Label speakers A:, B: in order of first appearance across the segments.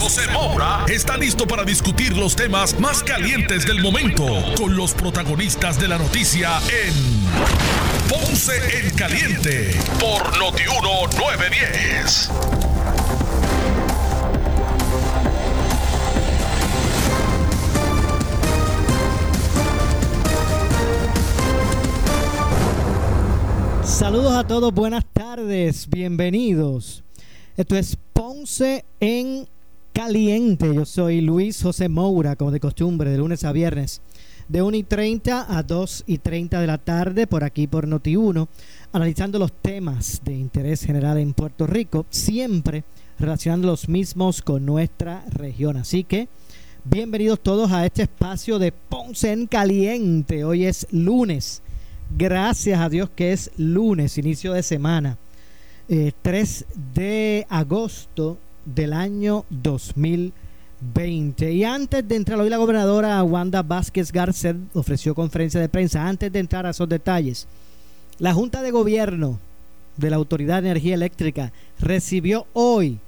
A: José Moura está listo para discutir los temas más calientes del momento con los protagonistas de la noticia en Ponce en Caliente por Notiuno 910.
B: Saludos a todos, buenas tardes, bienvenidos. Esto es Ponce en Caliente. Yo soy Luis José Moura, como de costumbre, de lunes a viernes, de 1 y 30 a 2 y 30 de la tarde, por aquí por Noti1, analizando los temas de interés general en Puerto Rico, siempre relacionando los mismos con nuestra región. Así que, bienvenidos todos a este espacio de Ponce en Caliente. Hoy es lunes. Gracias a Dios que es lunes, inicio de semana. 3 eh, de agosto del año 2020. Y antes de entrar, hoy la gobernadora Wanda Vázquez Garcet ofreció conferencia de prensa. Antes de entrar a esos detalles, la Junta de Gobierno de la Autoridad de Energía Eléctrica recibió hoy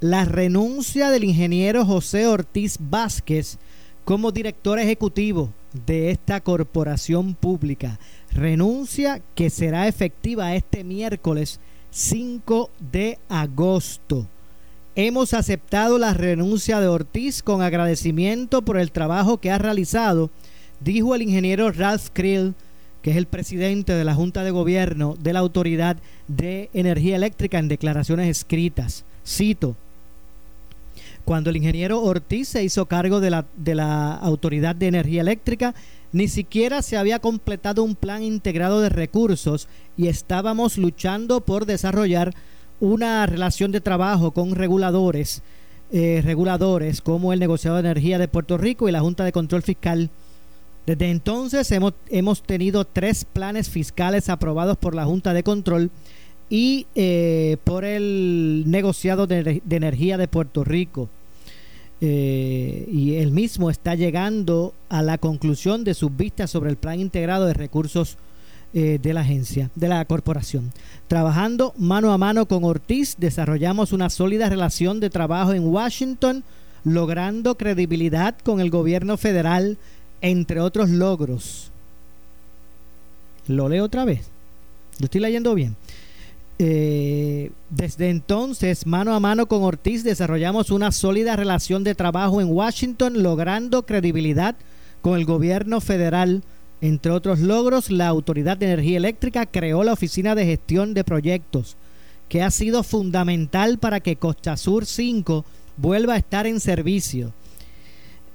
B: la renuncia del ingeniero José Ortiz Vázquez como director ejecutivo de esta corporación pública. Renuncia que será efectiva este miércoles 5 de agosto. Hemos aceptado la renuncia de Ortiz con agradecimiento por el trabajo que ha realizado, dijo el ingeniero Ralph Krill, que es el presidente de la Junta de Gobierno de la Autoridad de Energía Eléctrica en declaraciones escritas. Cito, cuando el ingeniero Ortiz se hizo cargo de la, de la Autoridad de Energía Eléctrica, ni siquiera se había completado un plan integrado de recursos y estábamos luchando por desarrollar una relación de trabajo con reguladores, eh, reguladores como el negociado de energía de Puerto Rico y la Junta de Control Fiscal. Desde entonces hemos, hemos tenido tres planes fiscales aprobados por la Junta de Control y eh, por el negociado de energía de Puerto Rico. Eh, y él mismo está llegando a la conclusión de sus vistas sobre el plan integrado de recursos eh, de la agencia, de la corporación. Trabajando mano a mano con Ortiz, desarrollamos una sólida relación de trabajo en Washington, logrando credibilidad con el gobierno federal, entre otros logros. Lo leo otra vez. Lo estoy leyendo bien. Eh, desde entonces, mano a mano con Ortiz, desarrollamos una sólida relación de trabajo en Washington, logrando credibilidad con el gobierno federal. Entre otros logros, la Autoridad de Energía Eléctrica creó la Oficina de Gestión de Proyectos, que ha sido fundamental para que Costa Sur 5 vuelva a estar en servicio.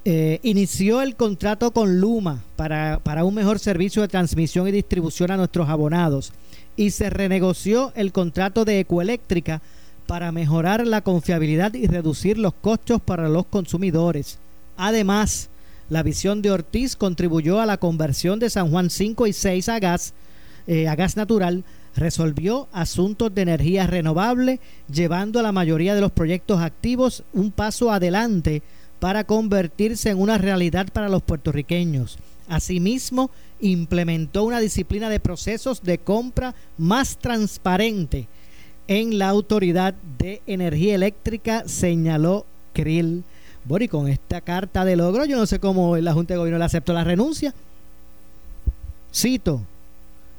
B: Eh, inició el contrato con Luma para, para un mejor servicio de transmisión y distribución a nuestros abonados y se renegoció el contrato de Ecoeléctrica para mejorar la confiabilidad y reducir los costos para los consumidores. Además, la visión de Ortiz contribuyó a la conversión de San Juan 5 y 6 a gas, eh, a gas natural, resolvió asuntos de energía renovable, llevando a la mayoría de los proyectos activos un paso adelante para convertirse en una realidad para los puertorriqueños. Asimismo, implementó una disciplina de procesos de compra más transparente en la Autoridad de Energía Eléctrica, señaló Krill. Y con esta carta de logro, yo no sé cómo la Junta de Gobierno le aceptó la renuncia. Cito,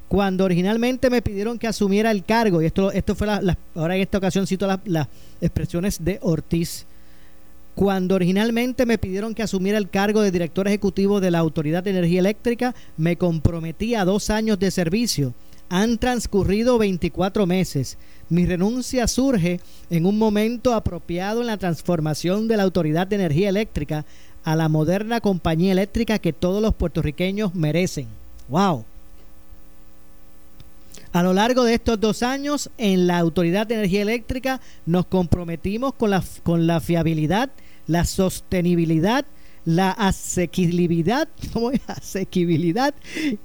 B: cuando originalmente me pidieron que asumiera el cargo, y esto, esto fue la, ahora en esta ocasión cito las expresiones de Ortiz, cuando originalmente me pidieron que asumiera el cargo de director ejecutivo de la Autoridad de Energía Eléctrica, me comprometí a dos años de servicio. Han transcurrido 24 meses. Mi renuncia surge en un momento apropiado en la transformación de la Autoridad de Energía Eléctrica a la moderna compañía eléctrica que todos los puertorriqueños merecen. ¡Wow! A lo largo de estos dos años, en la Autoridad de Energía Eléctrica nos comprometimos con la, con la fiabilidad, la sostenibilidad, la asequibilidad, asequibilidad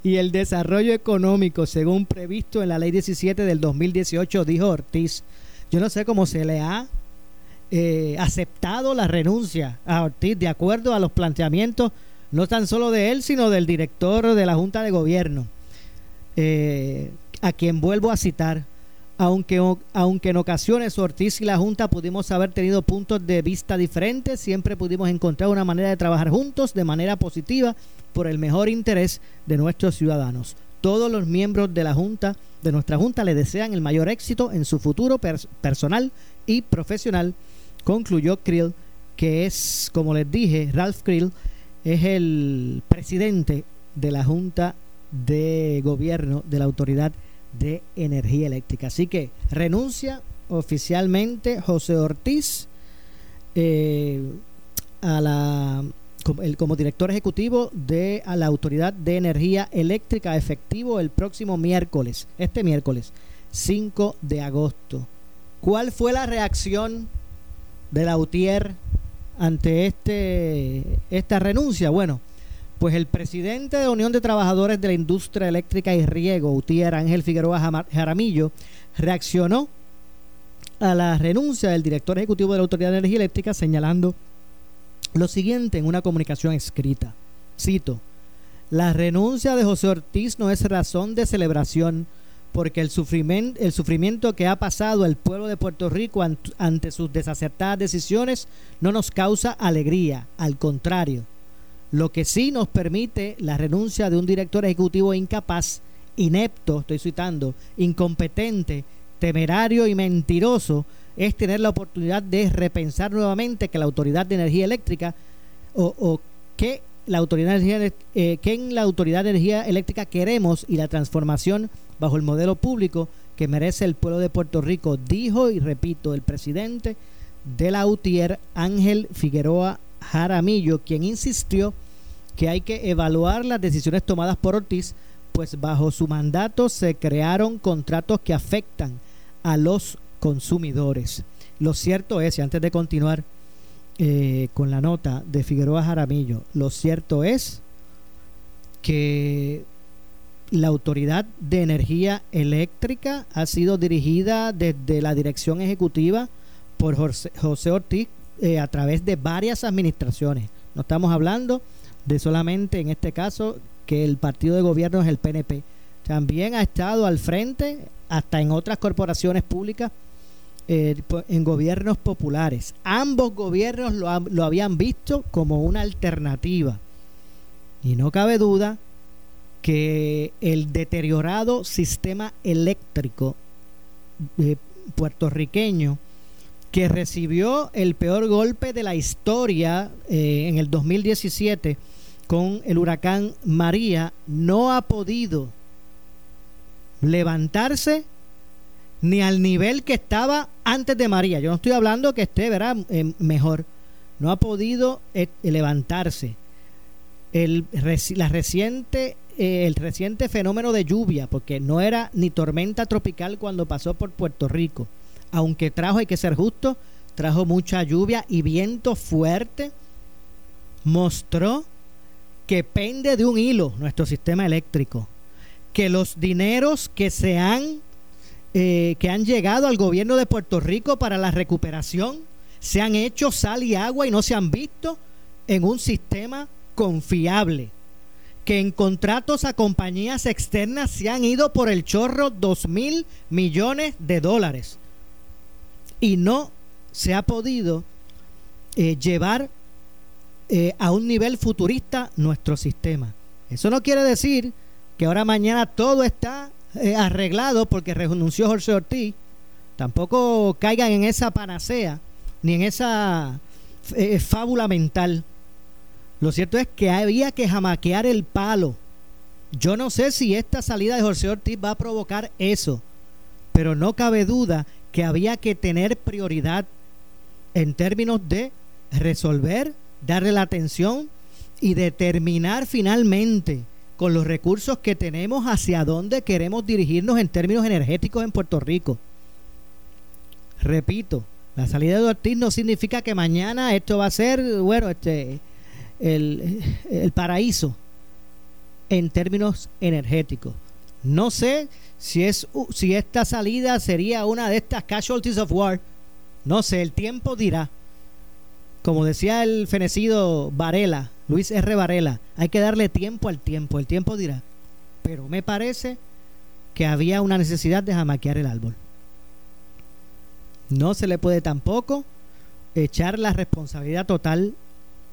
B: y el desarrollo económico, según previsto en la Ley 17 del 2018, dijo Ortiz. Yo no sé cómo se le ha eh, aceptado la renuncia a Ortiz de acuerdo a los planteamientos no tan solo de él, sino del director de la Junta de Gobierno, eh, a quien vuelvo a citar. Aunque, aunque en ocasiones Ortiz y la Junta pudimos haber tenido puntos de vista diferentes, siempre pudimos encontrar una manera de trabajar juntos de manera positiva por el mejor interés de nuestros ciudadanos. Todos los miembros de la Junta, de nuestra Junta, le desean el mayor éxito en su futuro personal y profesional, concluyó Krill, que es, como les dije, Ralph Krill es el presidente de la Junta de Gobierno de la Autoridad de Energía Eléctrica. Así que renuncia oficialmente José Ortiz eh, a la, como, director ejecutivo de a la Autoridad de Energía Eléctrica efectivo el próximo miércoles, este miércoles 5 de agosto. ¿Cuál fue la reacción de la UTIER ante este, esta renuncia? Bueno, pues el presidente de Unión de Trabajadores de la Industria Eléctrica y Riego, Utier Ángel Figueroa Jaramillo, reaccionó a la renuncia del director ejecutivo de la Autoridad de Energía Eléctrica señalando lo siguiente en una comunicación escrita. Cito, la renuncia de José Ortiz no es razón de celebración porque el sufrimiento, el sufrimiento que ha pasado el pueblo de Puerto Rico ante sus desacertadas decisiones no nos causa alegría, al contrario lo que sí nos permite la renuncia de un director ejecutivo incapaz, inepto, estoy citando, incompetente, temerario y mentiroso, es tener la oportunidad de repensar nuevamente que la Autoridad de Energía Eléctrica o, que la autoridad de energía, eh, que en la Autoridad de Energía Eléctrica queremos y la transformación bajo el modelo público que merece el pueblo de Puerto Rico, dijo y repito el presidente de la UTIER, Ángel Figueroa Jaramillo, quien insistió que hay que evaluar las decisiones tomadas por Ortiz, pues bajo su mandato se crearon contratos que afectan a los consumidores. Lo cierto es, y antes de continuar eh, con la nota de Figueroa Jaramillo, lo cierto es que la Autoridad de Energía Eléctrica ha sido dirigida desde la dirección ejecutiva por José, Ortiz eh, a través de varias administraciones. No estamos hablando de solamente en este caso que el partido de gobierno es el PNP. También ha estado al frente, hasta en otras corporaciones públicas, eh, en gobiernos populares. Ambos gobiernos lo, habían visto como una alternativa. Y no cabe duda que el deteriorado sistema eléctrico eh, puertorriqueño que recibió el peor golpe de la historia eh, en el 2017 con el huracán María no ha podido levantarse ni al nivel que estaba antes de María. Yo no estoy hablando que esté. Eh, mejor. No ha podido eh, levantarse. El, el reciente fenómeno de lluvia, porque no era ni tormenta tropical cuando pasó por Puerto Rico, aunque trajo, hay que ser justo, trajo mucha lluvia y viento fuerte, mostró que pende de un hilo nuestro sistema eléctrico, que los dineros que se han eh, que han llegado al gobierno de Puerto Rico para la recuperación se han hecho sal y agua y no se han visto en un sistema confiable. Que en contratos a compañías externas se han ido por el chorro dos mil millones de dólares. Y no se ha podido eh, llevar eh, a un nivel futurista nuestro sistema. Eso no quiere decir que ahora mañana todo está eh, arreglado porque renunció Jorge Ortiz. Tampoco caigan en esa panacea ni en esa fábula mental. Lo cierto es que había que jamaquear el palo. Yo no sé si esta salida de Jorge Ortiz va a provocar eso, pero no cabe duda que había que tener prioridad en términos de resolver darle la atención y determinar finalmente con los recursos que tenemos hacia dónde queremos dirigirnos en términos energéticos en Puerto Rico. Repito, la salida de Ortiz no significa que mañana esto va a ser, bueno, este, el, el paraíso en términos energéticos. No sé si, es, si esta salida sería una de estas casualties of war. No sé, el tiempo dirá. Como decía el fenecido Varela, Luis R. Varela, hay que darle tiempo al tiempo, el tiempo dirá. Pero me parece que había una necesidad de jamaquear el árbol. No se le puede tampoco echar la responsabilidad total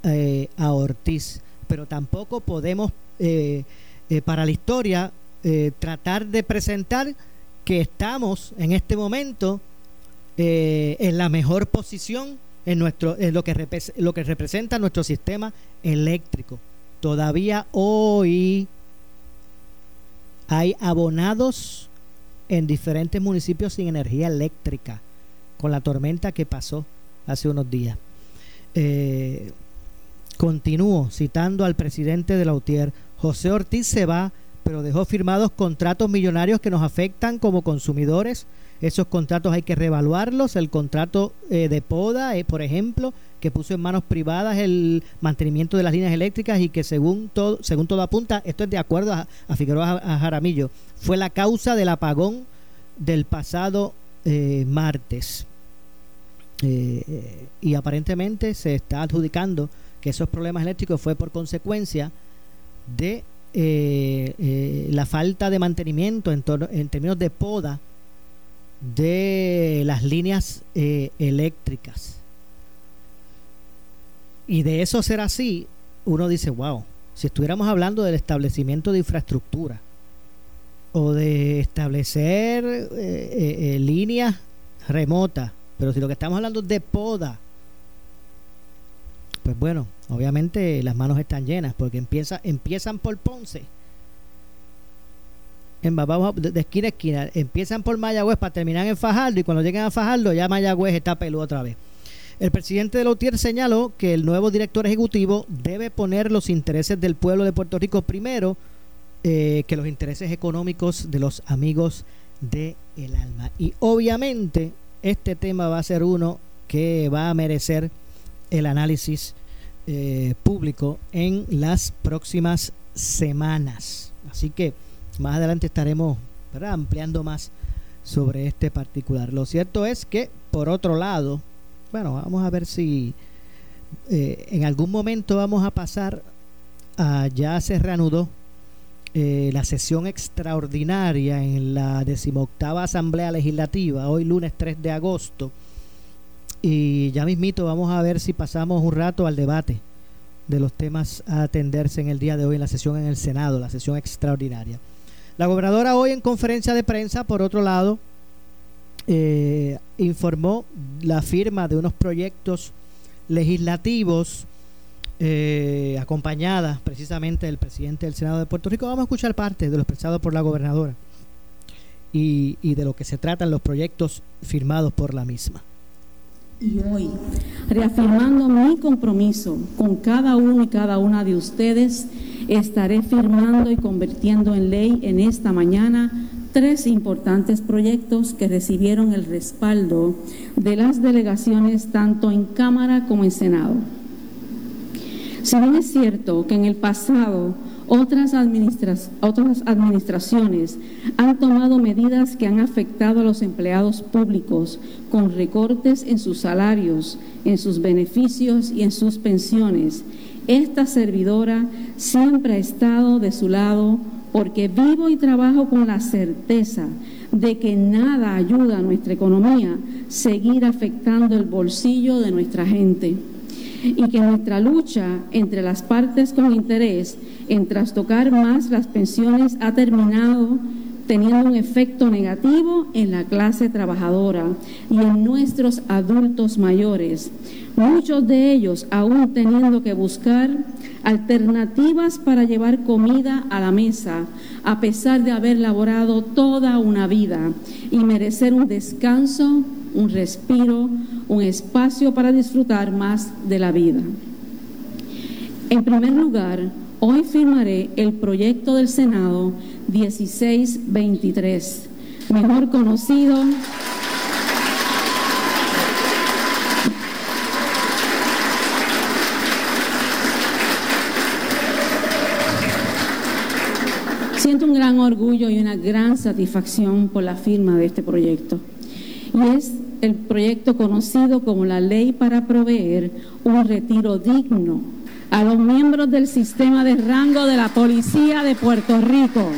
B: eh, a Ortiz, pero tampoco podemos eh, eh, para la historia tratar de presentar que estamos en este momento en la mejor posición en nuestro en lo que lo que representa nuestro sistema eléctrico. Todavía hoy hay abonados en diferentes municipios sin energía eléctrica con la tormenta que pasó hace unos días. Eh, continúo citando al presidente de la UTIER. José Ortiz se va, pero dejó firmados contratos millonarios que nos afectan como consumidores. Esos contratos hay que reevaluarlos. El contrato eh, de Poda, eh, por ejemplo, que puso en manos privadas el mantenimiento de las líneas eléctricas y que según todo, según todo apunta, esto es de acuerdo a, Figueroa a Jaramillo, fue la causa del apagón del pasado martes. Eh, y aparentemente se está adjudicando que esos problemas eléctricos fue por consecuencia de eh, eh, la falta de mantenimiento en, términos de poda de las líneas eléctricas. Y de eso ser así, uno dice, wow, si estuviéramos hablando del establecimiento de infraestructura o de establecer líneas remotas pero si lo que estamos hablando es de poda, pues bueno, obviamente las manos están llenas porque empieza, empiezan por Ponce. En, vamos de, esquina a esquina. Empiezan por Mayagüez para terminar en Fajardo y cuando lleguen a Fajardo ya Mayagüez está peludo otra vez. El presidente de Lautier señaló que el nuevo director ejecutivo debe poner los intereses del pueblo de Puerto Rico primero eh, que los intereses económicos de los amigos de el alma. Y obviamente este tema va a ser uno que va a merecer el análisis eh, público en las próximas semanas. Así que más adelante estaremos ampliando más sobre este particular. Lo cierto es que, por otro lado, bueno, vamos a ver si eh, en algún momento vamos a pasar a ya se reanudó eh, la sesión extraordinaria en la decimoctava Asamblea Legislativa, hoy lunes 3 de agosto. Y ya mismito vamos a ver si pasamos un rato al debate de los temas a atenderse en el día de hoy en la sesión en el Senado, la sesión extraordinaria. La gobernadora hoy en conferencia de prensa, por otro lado, eh, informó la firma de unos proyectos legislativos eh, acompañada precisamente del presidente del Senado de Puerto Rico. Vamos a escuchar parte de lo expresado por la gobernadora y, y de lo que se tratan los proyectos firmados por la misma.
C: Y hoy, reafirmando mi compromiso con cada uno y cada una de ustedes, estaré firmando y convirtiendo en ley en esta mañana tres importantes proyectos que recibieron el respaldo de las delegaciones tanto en Cámara como en Senado. Si bien es cierto que en el pasado otras, administraciones han tomado medidas que han afectado a los empleados públicos con recortes en sus salarios, en sus beneficios y en sus pensiones, esta servidora siempre ha estado de su lado porque vivo y trabajo con la certeza de que nada ayuda a nuestra economía seguir afectando el bolsillo de nuestra gente y que nuestra lucha entre las partes con interés en trastocar más las pensiones ha terminado teniendo un efecto negativo en la clase trabajadora y en nuestros adultos mayores, muchos de ellos aún teniendo que buscar alternativas para llevar comida a la mesa, a pesar de haber laborado toda una vida y merecer un descanso un respiro, un espacio para disfrutar más de la vida. En primer lugar, hoy firmaré el proyecto del Senado 1623, mejor conocido Siento un gran orgullo y una gran satisfacción por la firma de este proyecto. Y es el proyecto conocido como la Ley para proveer un retiro digno a los miembros del sistema de rango de la Policía de Puerto Rico.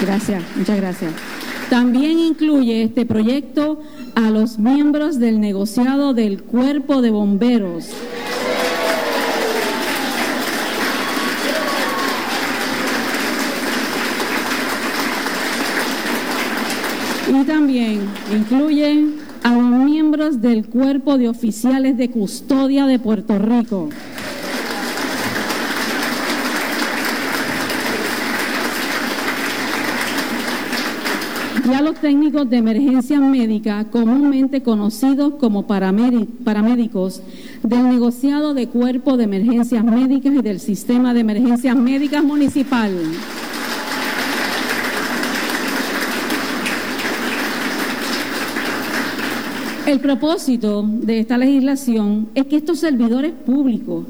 C: Gracias, muchas gracias. También incluye este proyecto a los miembros del negociado del Cuerpo de Bomberos. Y también incluye a los miembros del Cuerpo de Oficiales de Custodia de Puerto Rico. Y a los técnicos de emergencia médica, comúnmente conocidos como paramédicos, del negociado de cuerpo de emergencias médicas y del sistema de emergencias médicas municipal. El propósito de esta legislación es que estos servidores públicos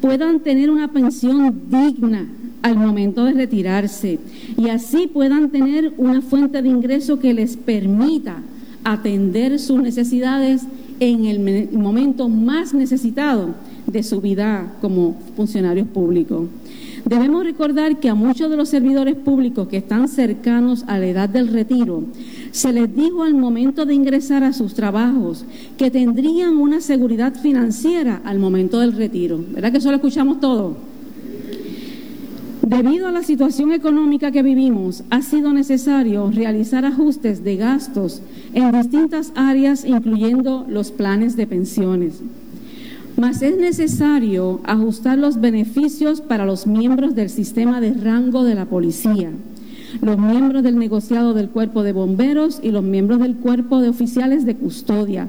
C: puedan tener una pensión digna al momento de retirarse y así puedan tener una fuente de ingreso que les permita atender sus necesidades en el momento más necesitado de su vida como funcionarios públicos. Debemos recordar que a muchos de los servidores públicos que están cercanos a la edad del retiro, se les dijo al momento de ingresar a sus trabajos que tendrían una seguridad financiera al momento del retiro. ¿Verdad que eso lo escuchamos todo? Debido a la situación económica que vivimos, ha sido necesario realizar ajustes de gastos en distintas áreas, incluyendo los planes de pensiones. Mas es necesario ajustar los beneficios para los miembros del sistema de rango de la policía, los miembros del negociado del cuerpo de bomberos y los miembros del cuerpo de oficiales de custodia,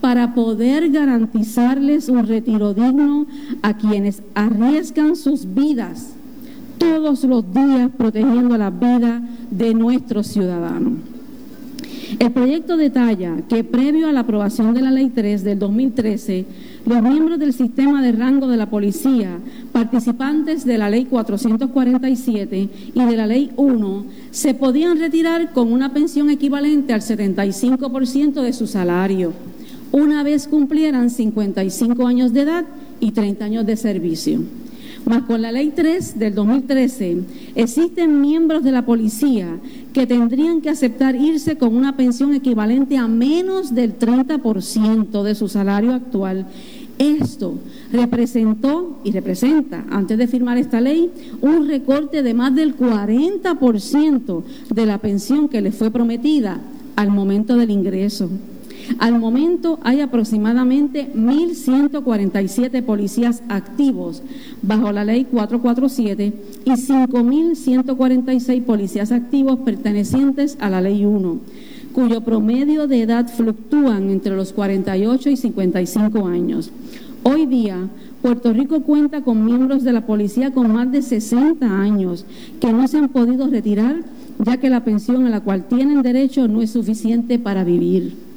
C: para poder garantizarles un retiro digno a quienes arriesgan sus vidas todos los días protegiendo la vida de nuestros ciudadanos. El proyecto detalla que previo a la aprobación de la Ley 3 del 2013, los miembros del sistema de rango de la policía, participantes de la Ley 447 y de la Ley 1, se podían retirar con una pensión equivalente al 75% de su salario, una vez cumplieran 55 años de edad y 30 años de servicio. Mas con la ley 3 del 2013 existen miembros de la policía que tendrían que aceptar irse con una pensión equivalente a menos del 30% de su salario actual. Esto representó y representa, antes de firmar esta ley, un recorte de más del 40% de la pensión que les fue prometida al momento del ingreso. Al momento hay aproximadamente 1.147 policías activos bajo la ley 447 y 5.146 policías activos pertenecientes a la ley 1, cuyo promedio de edad fluctúan entre los 48 y 55 años. Hoy día, Puerto Rico cuenta con miembros de la policía con más de 60 años que no se han podido retirar ya que la pensión a la cual tienen derecho no es suficiente para vivir.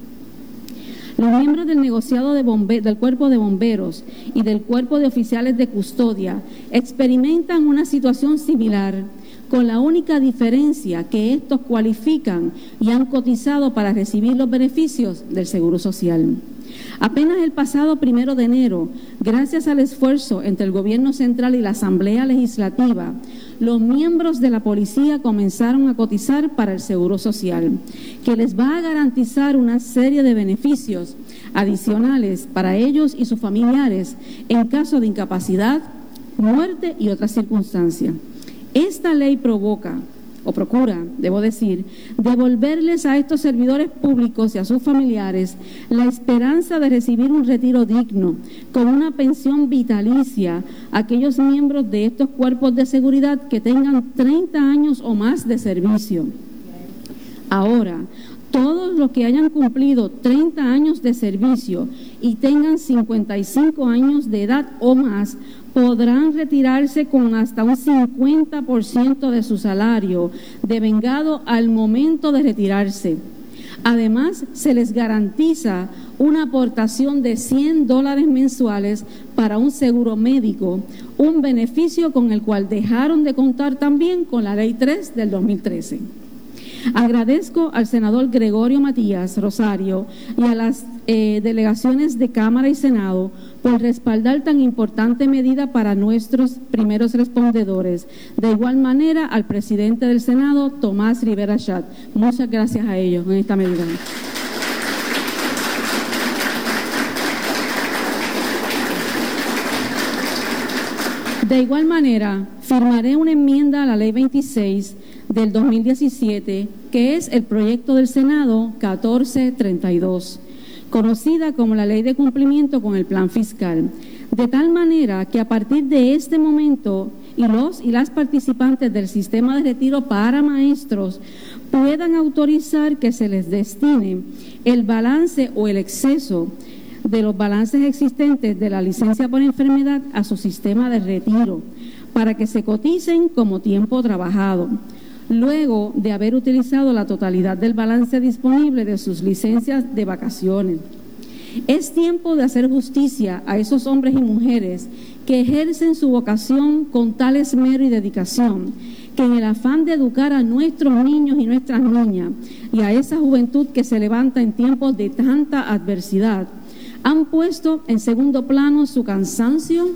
C: Los miembros del negociado del cuerpo de bomberos y del cuerpo de oficiales de custodia experimentan una situación similar, con la única diferencia que estos cualifican y han cotizado para recibir los beneficios del Seguro Social. Apenas el pasado primero de enero, gracias al esfuerzo entre el Gobierno Central y la Asamblea Legislativa, los miembros de la policía comenzaron a cotizar para el Seguro Social, que les va a garantizar una serie de beneficios adicionales para ellos y sus familiares en caso de incapacidad, muerte y otras circunstancias. Esta ley provoca o procura, debo decir, devolverles a estos servidores públicos y a sus familiares la esperanza de recibir un retiro digno, con una pensión vitalicia a aquellos miembros de estos cuerpos de seguridad que tengan 30 años o más de servicio. Ahora, todos los que hayan cumplido 30 años de servicio y tengan 55 años de edad o más podrán retirarse con hasta un 50% de su salario devengado al momento de retirarse. Además, se les garantiza una aportación de 100 dólares mensuales para un seguro médico, un beneficio con el cual dejaron de contar también con la Ley 3 del 2013. Agradezco al senador Gregorio Matías Rosario y a las eh, delegaciones de Cámara y Senado por respaldar tan importante medida para nuestros primeros respondedores. De igual manera, al presidente del Senado, Tomás Rivera Chat. Muchas gracias a ellos en esta medida. De igual manera, firmaré una enmienda a la Ley 26 del 2017, que es el proyecto del Senado 1432, conocida como la Ley de Cumplimiento con el Plan Fiscal, de tal manera que a partir de este momento y los y las participantes del sistema de retiro para maestros puedan autorizar que se les destine el balance o el exceso de los balances existentes de la licencia por enfermedad a su sistema de retiro para que se coticen como tiempo trabajado luego de haber utilizado la totalidad del balance disponible de sus licencias de vacaciones. Es tiempo de hacer justicia a esos hombres y mujeres que ejercen su vocación con tal esmero y dedicación, que en el afán de educar a nuestros niños y nuestras niñas y a esa juventud que se levanta en tiempos de tanta adversidad, han puesto en segundo plano su cansancio,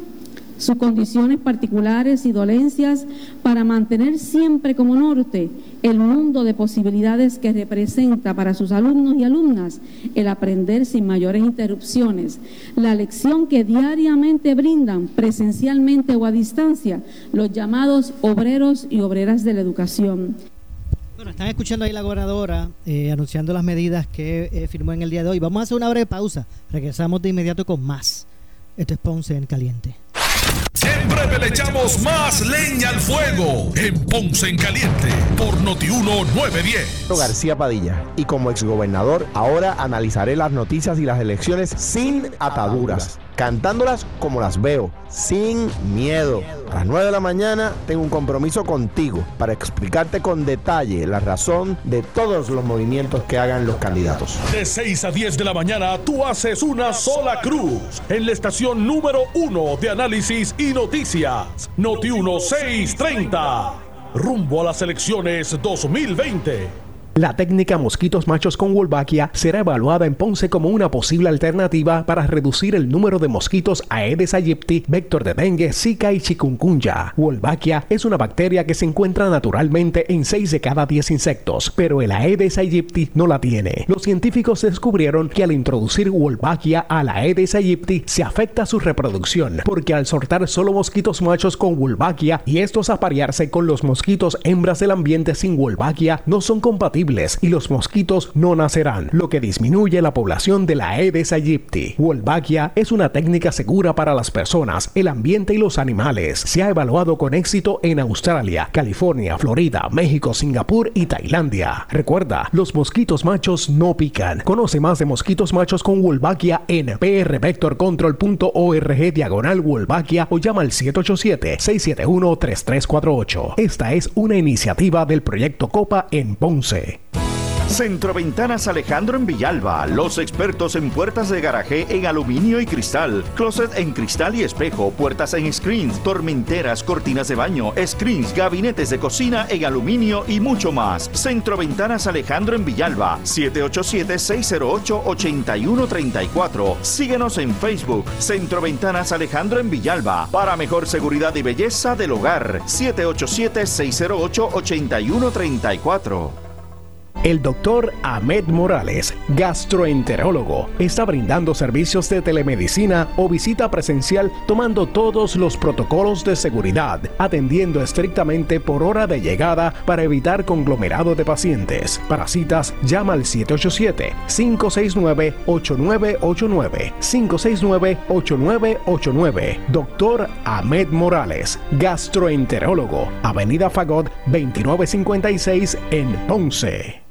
C: sus condiciones particulares y dolencias para mantener siempre como norte el mundo de posibilidades que representa para sus alumnos y alumnas el aprender sin mayores interrupciones, la lección que diariamente brindan presencialmente o a distancia los llamados obreros y obreras de la educación.
B: Bueno, están escuchando ahí la gobernadora eh, anunciando las medidas que eh, firmó en el día de hoy. Vamos a hacer una breve pausa. Regresamos de inmediato con más. Esto es Ponce en Caliente.
A: Breve le echamos más leña al fuego en Ponce en Caliente por Notiuno 910.
D: García Padilla y como exgobernador ahora analizaré las noticias y las elecciones sin ataduras cantándolas como las veo, sin miedo. A las 9 de la mañana tengo un compromiso contigo para explicarte con detalle la razón de todos los movimientos que hagan los candidatos.
A: De 6 a 10 de la mañana tú haces una sola cruz en la estación número 1 de análisis y noticias, Noti 1630. Rumbo a las elecciones 2020.
E: La técnica mosquitos machos con Wolbachia será evaluada en Ponce como una posible alternativa para reducir el número de mosquitos Aedes aegypti, vector de dengue, zika y chikungunya. Wolbachia es una bacteria que se encuentra naturalmente en 6 de cada 10 insectos, pero el Aedes aegypti no la tiene. Los científicos descubrieron que al introducir Wolbachia a la Aedes aegypti se afecta su reproducción, porque al soltar solo mosquitos machos con Wolbachia y estos aparearse con los mosquitos hembras del ambiente sin Wolbachia no son compatibles y los mosquitos no nacerán, lo que disminuye la población de la Aedes aegypti. Wolbachia es una técnica segura para las personas, el ambiente y los animales. Se ha evaluado con éxito en Australia, California, Florida, México, Singapur y Tailandia. Recuerda, los mosquitos machos no pican. Conoce más de mosquitos machos con Wolbachia en prvectorcontrol.org diagonal Wolbachia o llama al 787-671-3348. Esta es una iniciativa del proyecto Copa en Ponce.
F: Centroventanas Alejandro en Villalba, los expertos en puertas de garaje en aluminio y cristal, closet en cristal y espejo, puertas en screens, tormenteras, cortinas de baño, screens, gabinetes de cocina en aluminio y mucho más. Centroventanas Alejandro en Villalba, 787-608-8134. Síguenos en Facebook, Centroventanas Alejandro en Villalba, para mejor seguridad y belleza del hogar, 787-608-8134.
E: El doctor Ahmed Morales, gastroenterólogo, está brindando servicios de telemedicina o visita presencial tomando todos los protocolos de seguridad, atendiendo estrictamente por hora de llegada para evitar conglomerado de pacientes. Para citas, llama al 787-569-8989. 569-8989. Doctor Ahmed Morales, gastroenterólogo, Avenida Fagot 2956 en Ponce.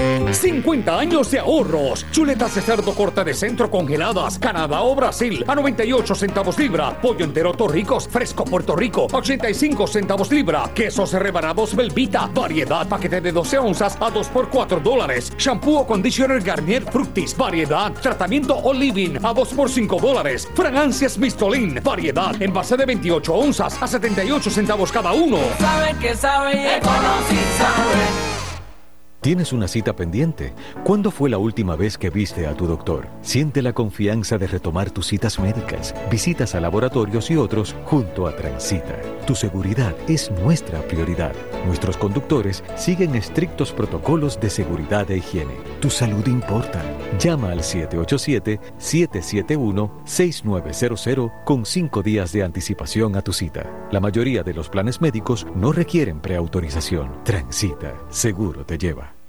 G: 50 años de ahorros. Chuletas de cerdo corta de centro congeladas, Canadá o Brasil, a 98 centavos libra. Pollo entero Torricos, fresco Puerto Rico, 85 centavos libra. Quesos rebanados Belvita, variedad, paquete de 12 onzas a 2 por 4 dólares. Shampoo o conditioner Garnier Fructis, variedad. Tratamiento Olivin, a 2 por 5 dólares. Fragancias Mistolin, variedad, en base de 28 onzas a 78 centavos cada uno.
H: Sabe que sabe y sabe.
I: Tienes una cita pendiente. ¿Cuándo fue la última vez que viste a tu doctor? Siente la confianza de retomar tus citas médicas, visitas a laboratorios y otros junto a Transita. Tu seguridad es nuestra prioridad. Nuestros conductores siguen estrictos protocolos de seguridad e higiene. Tu salud importa. Llama al 787-771-6900 con cinco días de anticipación a tu cita. La mayoría de los planes médicos no requieren preautorización. Transita. Seguro te lleva.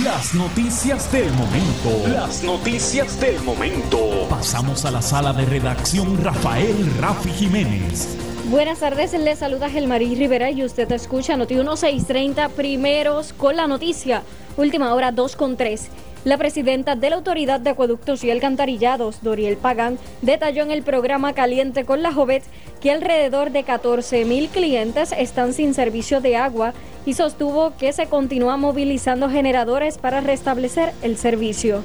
J: las noticias del momento.
K: Las noticias del momento.
J: Pasamos a la sala de redacción Rafael Rafi Jiménez.
L: Buenas tardes, le saluda Gelmarí Rivera y usted escucha Noti 1630 primeros con la noticia. Última hora 2 con 3. La presidenta de la Autoridad de Acueductos y Alcantarillados, Doriel Pagán, detalló en el programa Caliente con la Jovet que alrededor de 14 mil clientes están sin servicio de agua y sostuvo que se continúa movilizando generadores para restablecer el servicio.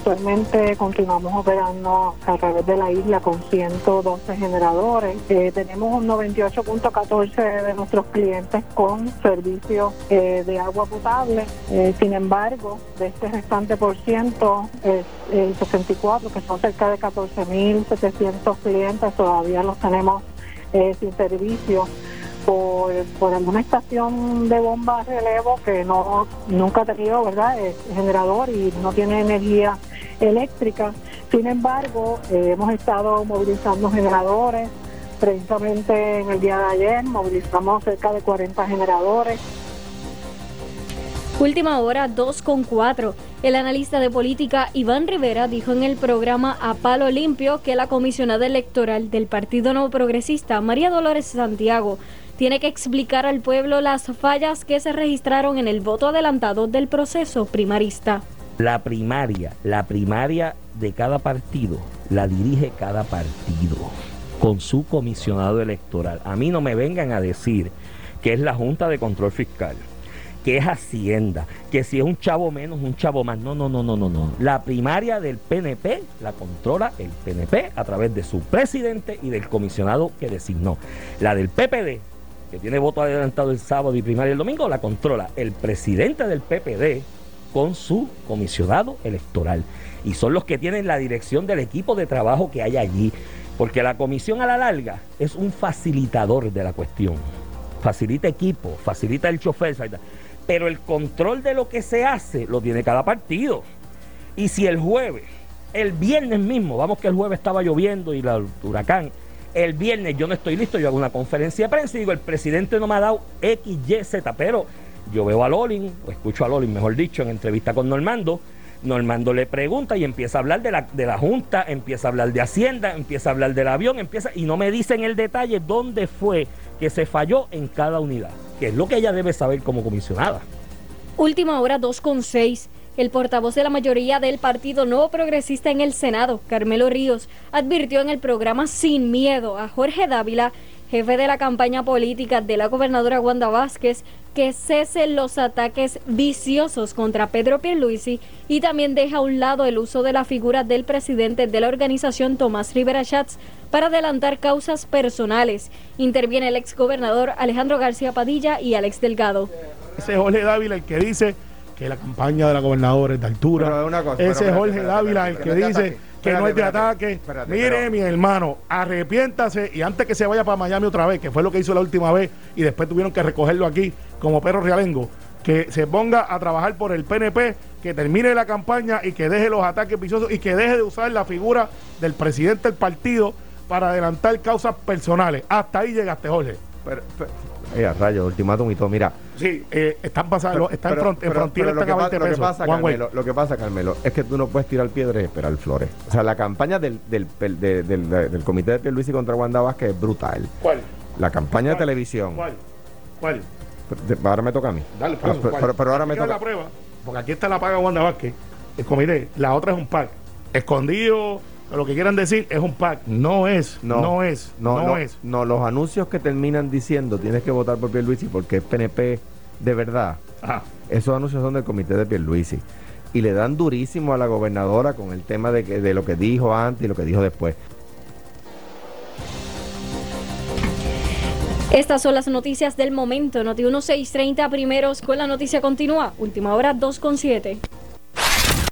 M: Actualmente continuamos operando a través de la isla con 112 generadores. Eh, tenemos un 98.14 de nuestros clientes con servicio eh, de agua potable. Eh, sin embargo, de este restante por ciento, el 64, que son cerca de 14.700 clientes, todavía los tenemos sin servicio. Por, alguna estación de bomba relevo que no nunca ha tenido verdad generador y no tiene energía eléctrica. Sin embargo, eh, hemos estado movilizando generadores. Precisamente en el día de ayer movilizamos cerca de 40 generadores.
L: Última hora 2 con 4. El analista de política Iván Rivera dijo en el programa A Palo Limpio que la comisionada electoral del Partido Nuevo Progresista, María Dolores Santiago, tiene que explicar al pueblo las fallas que se registraron en el voto adelantado del proceso primarista.
N: La primaria, la primaria de cada partido, la dirige cada partido con su comisionado electoral. A mí no me vengan a decir que es la Junta de Control Fiscal, que es Hacienda, que si es un chavo menos, un chavo más. No, no, no, no, no, no. La primaria del PNP la controla el PNP a través de su presidente y del comisionado que designó. La del PPD, que tiene voto adelantado el sábado y primaria el domingo, la controla el presidente del PPD con su comisionado electoral. y son los que tienen la dirección del equipo de trabajo que hay allí. Porque la comisión a la larga es un facilitador de la cuestión. Facilita equipo, facilita el chofer, pero el control de lo que se hace lo tiene cada partido. Y si el jueves, el viernes mismo, vamos que el jueves estaba lloviendo y el huracán, el viernes yo no estoy listo, yo hago una conferencia de prensa y digo, el presidente no me ha dado X, Y, Z, pero yo veo a Lolin, o escucho a Lolin, mejor dicho, en entrevista con Normando, Normando le pregunta y empieza a hablar de la, de la Junta, empieza a hablar de Hacienda, empieza a hablar del avión, empieza y no me dicen el detalle dónde fue que se falló en cada unidad, que es lo que ella debe saber como comisionada.
L: Última hora 2.6. El portavoz de la mayoría del Partido Nuevo Progresista en el Senado, Carmelo Ríos, advirtió en el programa Sin Miedo a Jorge Dávila, jefe de la campaña política de la gobernadora Wanda Vázquez, que cesen los ataques viciosos contra Pedro Pierluisi y también deja a un lado el uso de la figura del presidente de la organización Tomás Rivera Schatz para adelantar causas personales. Interviene el exgobernador Alejandro García Padilla y Alex Delgado.
O: Ese es Jorge Dávila el que dice que la campaña de la gobernadora es de altura. Ese es Jorge Dávila el que dice que no es de ataque. Mire, mi hermano, arrepiéntase y antes que se vaya para Miami otra vez, que fue lo que hizo la última vez y después tuvieron que recogerlo aquí como perro realengo, que se ponga a trabajar por el PNP, que termine la campaña y que deje los ataques viciosos y que deje de usar la figura del presidente del partido para adelantar causas personales. Hasta ahí llegaste, Jorge.
D: Pero, pero, rayo, ultimátum y todo, mira.
O: Sí, eh, están pasando, están en, front, en frontera,
D: lo, que pasa, lo, que pasa, Carmelo, lo que pasa, Carmelo, es que tú no puedes tirar piedras y esperar flores. O sea, la campaña del, del, del, del, del comité de Pierluisi contra Wanda Vázquez es brutal.
O: ¿Cuál?
D: La campaña de televisión.
O: ¿Cuál? ¿Cuál?
D: ahora me toca a mí.
O: Dale,
D: ah, pero, pero, ahora me toca.
O: la prueba, porque aquí está la paga Wanda Vázquez, el comité. La otra es un pack. Escondido, lo que quieran decir, es un pack. No es, no, no es, no, no, es.
D: No, los anuncios que terminan diciendo tienes que votar por Pierluisi porque es PNP de verdad. Esos anuncios son del comité de Pierluisi. Y le dan durísimo a la gobernadora con el tema de, que, de lo que dijo antes y lo que dijo después.
L: Estas son las noticias del momento. Noti 1630 primeros con la noticia continúa. Última hora 2.7.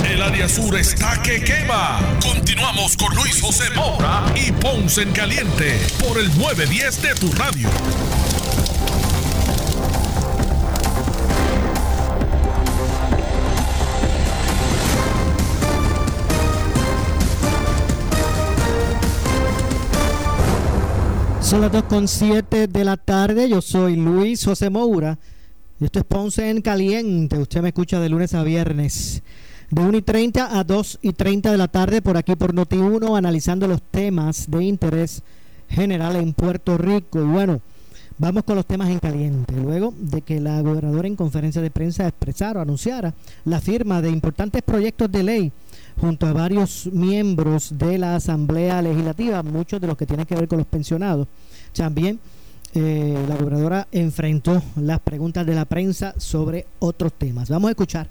A: El área sur está que quema. Continuamos con Luis José Moura y Ponce en Caliente por el 910 de tu radio.
B: Son las 2.7 de la tarde. Yo soy Luis José Moura. Y esto es Ponce en Caliente. Usted me escucha de lunes a viernes de 1 y 30 a 2 y 30 de la tarde por aquí por Noti1 analizando los temas de interés general en Puerto Rico. Y bueno, vamos con los temas en caliente. Luego de que la gobernadora en conferencia de prensa expresara o anunciara la firma de importantes proyectos de ley junto a varios miembros de la Asamblea Legislativa, muchos de los que tienen que ver con los pensionados. También eh, la gobernadora enfrentó las preguntas de la prensa sobre otros temas. Vamos a escuchar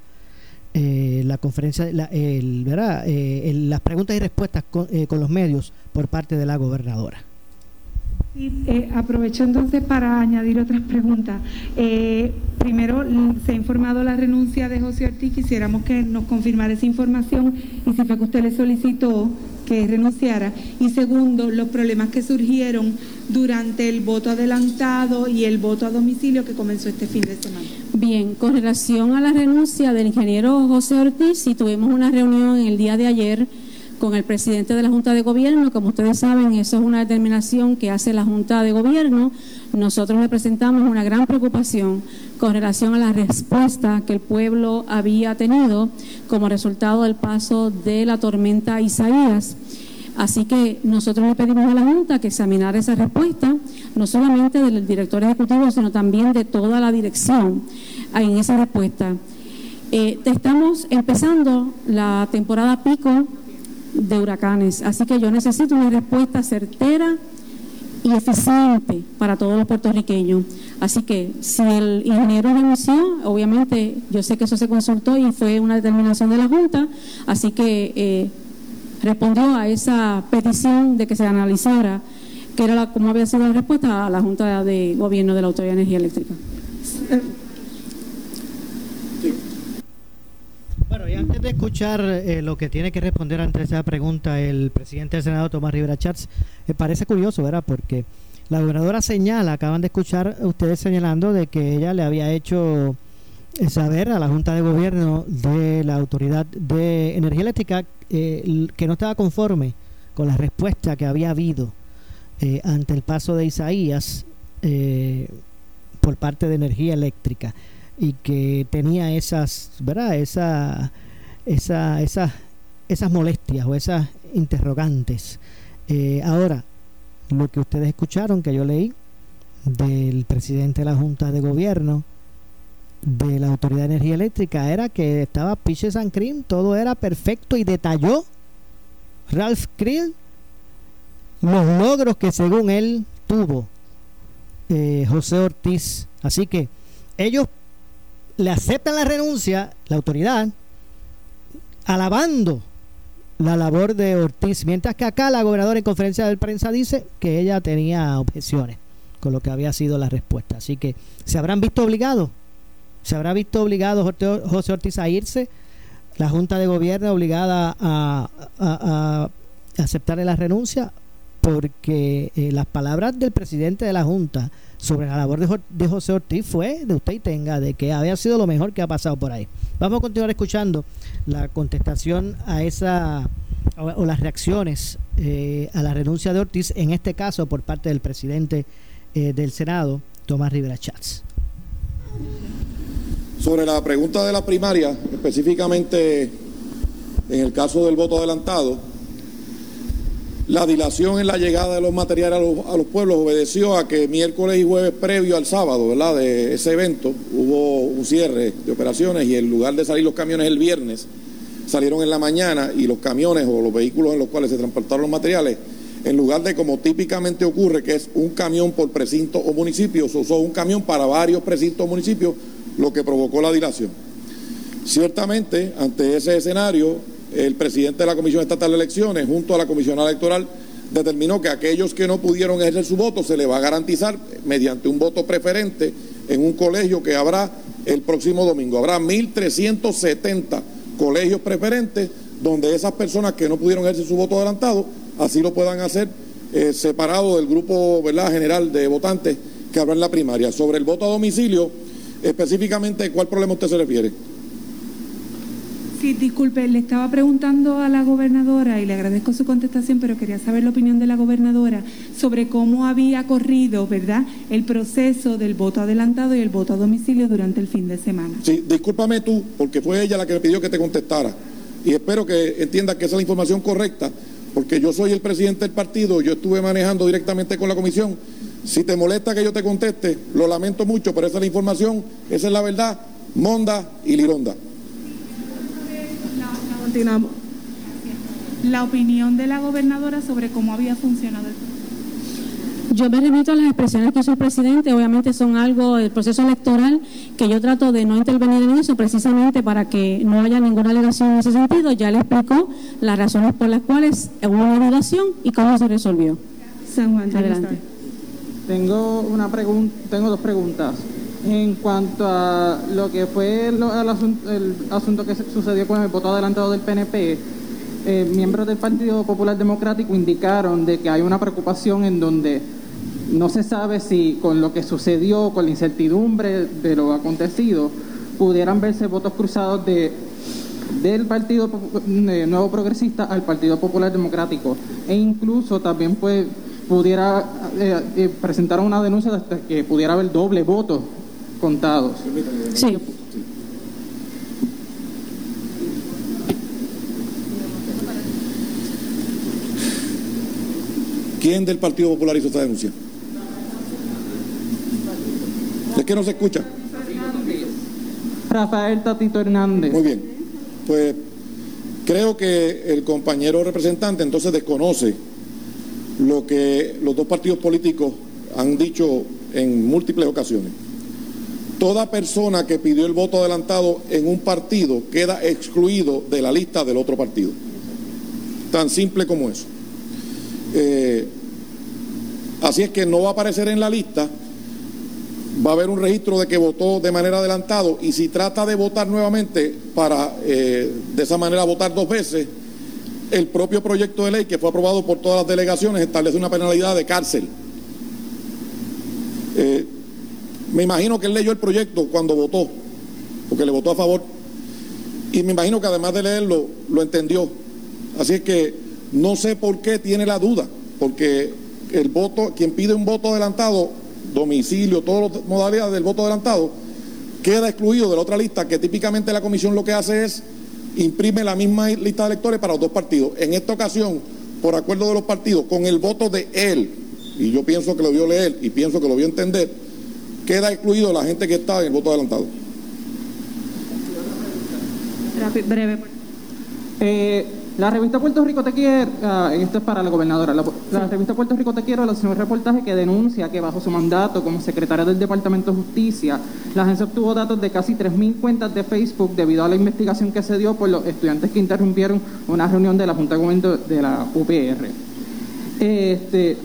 B: eh, la conferencia, la, el, ¿verdad? Eh, las preguntas y respuestas con, eh, con, los medios por parte de la gobernadora.
P: Y, eh, aprovecho entonces para añadir otras preguntas. primero, se ha informado la renuncia de José Ortiz, quisiéramos que nos confirmara esa información y si fue que usted le solicitó que renunciara. Y segundo, los problemas que surgieron durante el voto adelantado y el voto a domicilio que comenzó este fin de semana.
C: Bien, con relación a la renuncia del ingeniero José Ortiz, si tuvimos una reunión el día de ayer con el presidente de la Junta de Gobierno. Como ustedes saben, eso es una determinación que hace la Junta de Gobierno. Nosotros le presentamos una gran preocupación con relación a la respuesta que el pueblo había tenido como resultado del paso de la tormenta Isaías. Así que nosotros le pedimos a la Junta que examinara esa respuesta, no solamente del director ejecutivo, sino también de toda la dirección en esa respuesta. Eh, estamos empezando la temporada pico de huracanes, así que yo necesito una respuesta certera y eficiente para todos los puertorriqueños. Así que si el ingeniero renunció, obviamente yo sé que eso se consultó y fue una determinación de la Junta, así que eh, respondió a esa petición de que se analizara que era la, cómo había sido la respuesta a la Junta de Gobierno de la Autoridad de Energía Eléctrica.
B: Bueno, y antes de escuchar eh, lo que tiene que responder ante esa pregunta el presidente del Senado, Tomás Rivera Chats, me parece curioso, ¿verdad? Porque la gobernadora señala, acaban de escuchar ustedes señalando de que ella le había hecho eh, saber a la Junta de Gobierno de la Autoridad de Energía Eléctrica eh, que no estaba conforme con la respuesta que había habido ante el paso de Isaías por parte de Energía Eléctrica y que tenía esas, ¿verdad? Esa, esa, esas molestias o esas interrogantes. Eh, ahora, lo que ustedes escucharon, que yo leí, del presidente de la Junta de Gobierno de la Autoridad de Energía Eléctrica era que estaba Piches and Cream, todo era perfecto y detalló Ralph Krill los logros que según él tuvo eh, José Ortiz. Así que ellos le aceptan la renuncia, la autoridad, alabando la labor de Ortiz, mientras que acá la gobernadora en conferencia de prensa dice que ella tenía objeciones con lo que había sido la respuesta. Así que se habrán visto obligados, se habrá visto obligado José Ortiz a irse, la Junta de Gobierno obligada a, aceptarle la renuncia, porque eh, las palabras del presidente de la Junta sobre la labor de, José Ortiz fue de usted y tenga, de que había sido lo mejor que ha pasado por ahí. Vamos a continuar escuchando la contestación a esa o, las reacciones eh, a la renuncia de Ortiz, en este caso por parte del presidente eh, del Senado, Tomás Rivera Chats.
Q: Sobre la pregunta de la primaria, específicamente en el caso del voto adelantado, la dilación en la llegada de los materiales a los, pueblos obedeció a que miércoles y jueves previo al sábado. De ese evento hubo un cierre de operaciones y en lugar de salir los camiones el viernes, salieron en la mañana y los camiones o los vehículos en los cuales se transportaron los materiales, en lugar de como típicamente ocurre, que es un camión por precinto o municipio, se usó un camión para varios precintos o municipios, lo que provocó la dilación. Ciertamente, ante ese escenario, el presidente de la Comisión Estatal de Elecciones, junto a la Comisión Electoral, determinó que aquellos que no pudieron ejercer su voto se les va a garantizar mediante un voto preferente en un colegio que habrá el próximo domingo. Habrá 1.370 colegios preferentes donde esas personas que no pudieron ejercer su voto adelantado así lo puedan hacer eh, separado del grupo general de votantes que habrá en la primaria. Sobre el voto a domicilio, específicamente, ¿cuál problema usted se refiere?
P: Sí, disculpe, le estaba preguntando a la gobernadora y le agradezco su contestación, pero quería saber la opinión de la gobernadora sobre cómo había corrido, ¿verdad?, el proceso del voto adelantado y el voto a domicilio durante el fin de semana.
Q: Sí, discúlpame tú, porque fue ella la que me pidió que te contestara. Y espero que entienda que esa es la información correcta, porque yo soy el presidente del partido, yo estuve manejando directamente con la comisión. Si te molesta que yo te conteste, lo lamento mucho, pero esa es la información, esa es la verdad, Monda y Lironda.
P: La opinión de la gobernadora sobre cómo había funcionado el
C: yo me remito a las expresiones que hizo el presidente, obviamente son algo del proceso electoral que yo trato de no intervenir en eso precisamente para que no haya ninguna alegación en ese sentido. Ya le explicó las razones por las cuales hubo una anulación y cómo se resolvió.
P: San Juan,
C: adelante.
R: Tengo una pregunta, tengo dos preguntas. En cuanto a lo que fue el, asunto, que sucedió con el voto adelantado del PNP, eh, miembros del Partido Popular Democrático indicaron de que hay una preocupación en donde no se sabe si con lo que sucedió, con la incertidumbre de lo acontecido, pudieran verse votos cruzados de del Partido Nuevo Progresista al Partido Popular Democrático. E incluso también pues pudiera eh, eh, presentar una denuncia de que pudiera haber doble voto contados.
C: Sí.
Q: ¿Quién del Partido Popular hizo esta denuncia? Es que no se escucha.
R: Rafael Tatito Hernández.
Q: Muy bien. Pues creo que el compañero representante entonces desconoce lo que los dos partidos políticos han dicho en múltiples ocasiones. Toda persona que pidió el voto adelantado en un partido queda excluido de la lista del otro partido. Tan simple como eso. Eh, así es que no va a aparecer en la lista, va a haber un registro de que votó de manera adelantado y si trata de votar nuevamente para eh, de esa manera votar dos veces, el propio proyecto de ley que fue aprobado por todas las delegaciones establece una penalidad de cárcel. Eh, me imagino que él leyó el proyecto cuando votó, porque le votó a favor, y me imagino que además de leerlo, lo entendió. Así es que no sé por qué tiene la duda, porque el voto, quien pide un voto adelantado, domicilio, todas las modalidades del voto adelantado, queda excluido de la otra lista, que típicamente la comisión lo que hace es imprime la misma lista de electores para los dos partidos. En esta ocasión, por acuerdo de los partidos, con el voto de él, y yo pienso que lo vio leer y pienso que lo vio entender, queda excluido la gente que está en el voto adelantado.
R: Breve. Eh, la revista Puerto Rico Te Quiero, ah, esto es para la gobernadora, la, la revista Puerto Rico Te Quiero lanzó un reportaje que denuncia que bajo su mandato como secretaria del Departamento de Justicia, la agencia obtuvo datos de casi 3.000 cuentas de Facebook debido a la investigación que se dio por los estudiantes que interrumpieron una reunión de la Junta de Gobierno de la UPR. Este,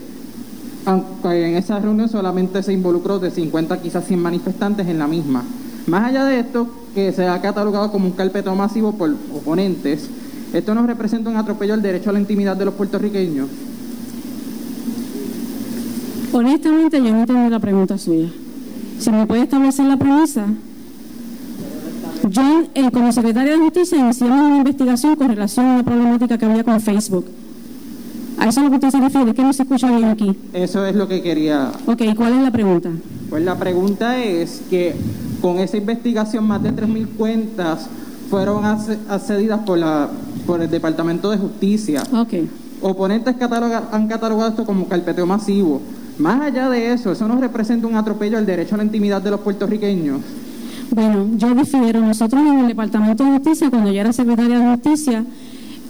R: aunque en esa reunión solamente se involucró de 50 quizás 100 manifestantes en la misma. Más allá de esto, que se ha catalogado como un carpetón masivo por oponentes, esto nos representa un atropello al derecho a la intimidad de los puertorriqueños.
C: Honestamente, yo no entendí la pregunta suya. Si me puede establecer la premisa. Yo, como secretaria de Justicia, iniciamos una investigación con relación a una problemática que había con Facebook. ¿A eso es lo que usted se refiere? ¿Qué no se escucha bien aquí?
R: Eso es lo que quería.
C: Ok, ¿cuál es la pregunta?
R: Pues la pregunta es que con esa investigación más de 3.000 cuentas fueron accedidas por, la, por el Departamento de Justicia.
C: Okay.
R: Oponentes han catalogado esto como carpeteo masivo. Más allá de eso, eso nos representa un atropello al derecho a la intimidad de los puertorriqueños.
C: Bueno, yo difiero. Nosotros en el Departamento de Justicia, cuando yo era secretaria de Justicia,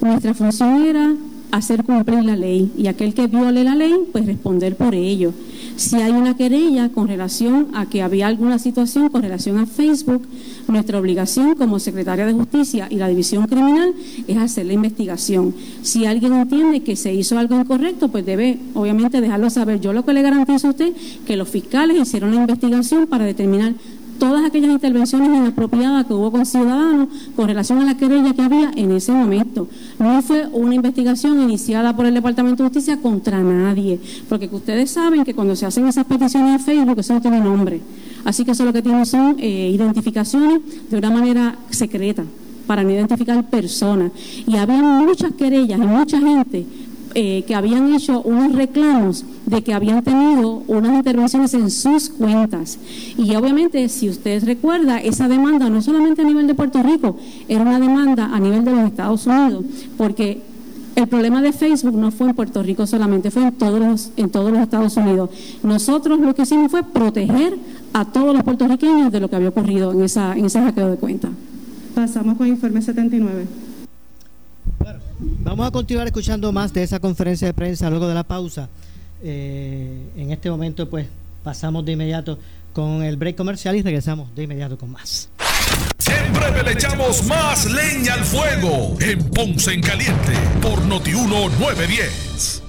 C: nuestra función era hacer cumplir la ley y aquel que viole la ley, pues responder por ello. Si hay una querella con relación a que había alguna situación con relación a Facebook, nuestra obligación como secretaria de Justicia y la División Criminal es hacer la investigación. Si alguien entiende que se hizo algo incorrecto, pues debe obviamente dejarlo saber. Yo lo que le garantizo a usted que los fiscales hicieron la investigación para determinar todas aquellas intervenciones inapropiadas que hubo con ciudadanos con relación a la querella que había en ese momento. No fue una investigación iniciada por el Departamento de Justicia contra nadie, porque ustedes saben que cuando se hacen esas peticiones en Facebook, eso no tiene nombre. Así que eso lo que tienen son eh, identificaciones de una manera secreta para no identificar personas. Y había muchas querellas y mucha gente eh, que habían hecho unos reclamos de que habían tenido unas intervenciones en sus cuentas. Y obviamente, si usted recuerda, esa demanda no solamente a nivel de Puerto Rico, era una demanda a nivel de los Estados Unidos, porque el problema de Facebook no fue en Puerto Rico solamente, fue en todos los, en todos los Estados Unidos. Nosotros lo que hicimos fue proteger a todos los puertorriqueños de lo que había ocurrido en, esa, en ese hackeo de cuenta.
R: Pasamos con el informe 79.
B: Vamos a continuar escuchando más de esa conferencia de prensa luego de la pausa. Eh, en este momento, pues, pasamos de inmediato con el break comercial y regresamos de inmediato con más.
A: Siempre le echamos más leña al fuego en Ponce en Caliente por Notiuno 910.